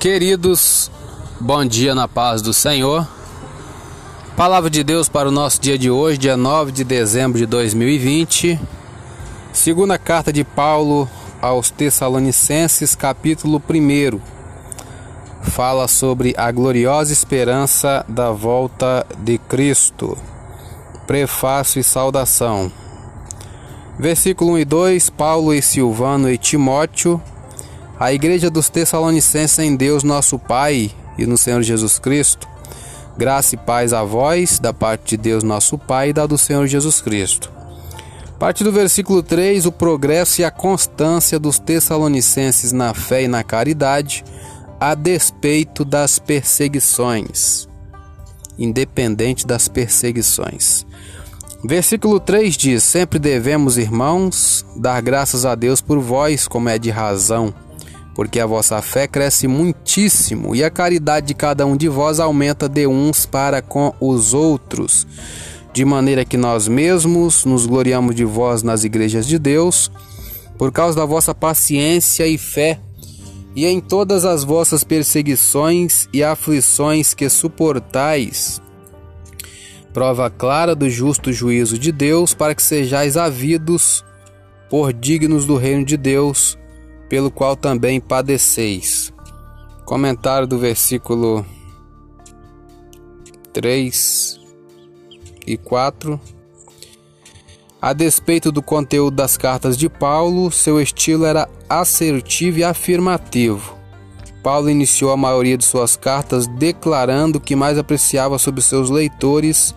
Queridos, bom dia na paz do Senhor. Palavra de Deus para o nosso dia de hoje, dia 9 de dezembro de 2020. Segunda carta de Paulo aos Tessalonicenses, capítulo 1. Fala sobre a gloriosa esperança da volta de Cristo. Prefácio e saudação. Versículo 1 e 2: Paulo e Silvano e Timóteo a igreja dos Tessalonicenses em Deus nosso Pai e no Senhor Jesus Cristo. Graça e paz a vós, da parte de Deus nosso Pai e da do Senhor Jesus Cristo. Parte do versículo 3, o progresso e a constância dos Tessalonicenses na fé e na caridade, a despeito das perseguições. Independente das perseguições. Versículo 3 diz: Sempre devemos, irmãos, dar graças a Deus por vós, como é de razão porque a vossa fé cresce muitíssimo e a caridade de cada um de vós aumenta de uns para com os outros, de maneira que nós mesmos nos gloriamos de vós nas igrejas de Deus, por causa da vossa paciência e fé, e em todas as vossas perseguições e aflições que suportais. Prova clara do justo juízo de Deus, para que sejais havidos por dignos do reino de Deus pelo qual também padeceis. Comentário do versículo 3 e 4. A despeito do conteúdo das cartas de Paulo, seu estilo era assertivo e afirmativo. Paulo iniciou a maioria de suas cartas declarando o que mais apreciava sobre seus leitores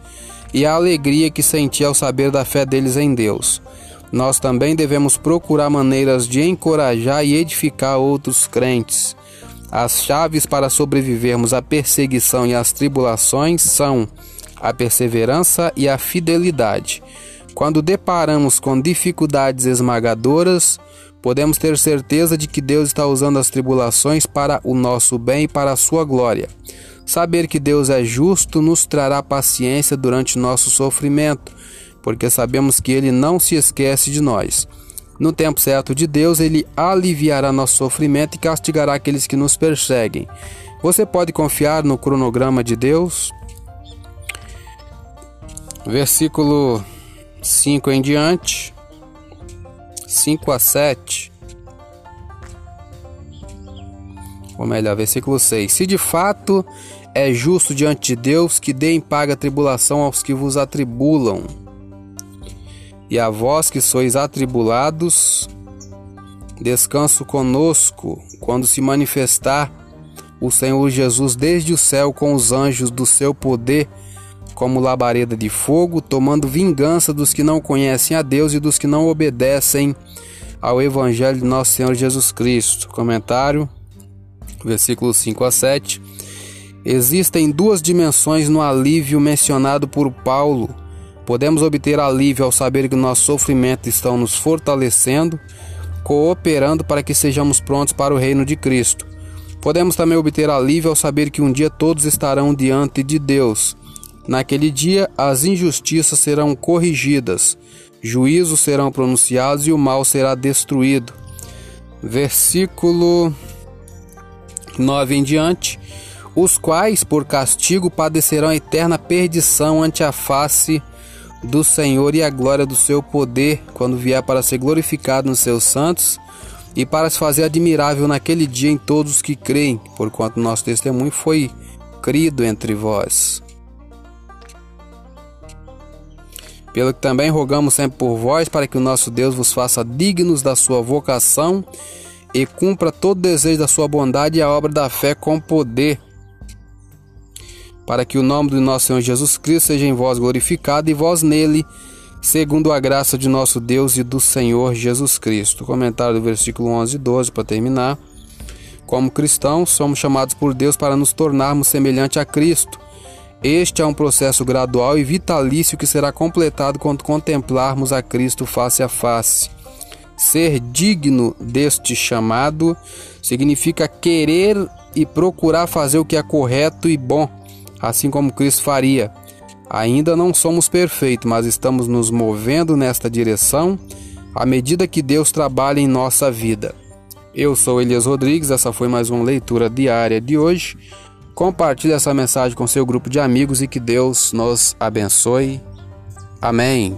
e a alegria que sentia ao saber da fé deles em Deus nós também devemos procurar maneiras de encorajar e edificar outros crentes. As chaves para sobrevivermos à perseguição e às tribulações são a perseverança e a fidelidade. Quando deparamos com dificuldades esmagadoras, podemos ter certeza de que Deus está usando as tribulações para o nosso bem e para a sua glória. Saber que Deus é justo nos trará paciência durante nosso sofrimento porque sabemos que Ele não se esquece de nós. No tempo certo de Deus, Ele aliviará nosso sofrimento e castigará aqueles que nos perseguem. Você pode confiar no cronograma de Deus? Versículo 5 em diante, 5 a 7. Ou melhor, versículo 6. Se de fato é justo diante de Deus que dê em paga tribulação aos que vos atribulam e a vós que sois atribulados, descanso conosco quando se manifestar o Senhor Jesus desde o céu com os anjos do seu poder, como labareda de fogo, tomando vingança dos que não conhecem a Deus e dos que não obedecem ao Evangelho de nosso Senhor Jesus Cristo. Comentário, versículos 5 a 7. Existem duas dimensões no alívio mencionado por Paulo Podemos obter alívio ao saber que nossos sofrimentos estão nos fortalecendo, cooperando para que sejamos prontos para o reino de Cristo. Podemos também obter alívio ao saber que um dia todos estarão diante de Deus. Naquele dia, as injustiças serão corrigidas, juízos serão pronunciados e o mal será destruído. Versículo 9 em diante. Os quais, por castigo, padecerão eterna perdição ante a face do Senhor e a glória do seu poder quando vier para ser glorificado nos seus santos e para se fazer admirável naquele dia em todos os que creem, porquanto nosso testemunho foi crido entre vós. Pelo que também rogamos sempre por vós, para que o nosso Deus vos faça dignos da sua vocação e cumpra todo desejo da sua bondade e a obra da fé com poder para que o nome do nosso Senhor Jesus Cristo seja em vós glorificado e vós nele, segundo a graça de nosso Deus e do Senhor Jesus Cristo. Comentário do versículo 11 e 12 para terminar. Como cristãos, somos chamados por Deus para nos tornarmos semelhante a Cristo. Este é um processo gradual e vitalício que será completado quando contemplarmos a Cristo face a face. Ser digno deste chamado significa querer e procurar fazer o que é correto e bom assim como Cristo faria. Ainda não somos perfeitos, mas estamos nos movendo nesta direção à medida que Deus trabalha em nossa vida. Eu sou Elias Rodrigues, essa foi mais uma leitura diária de hoje. Compartilhe essa mensagem com seu grupo de amigos e que Deus nos abençoe. Amém.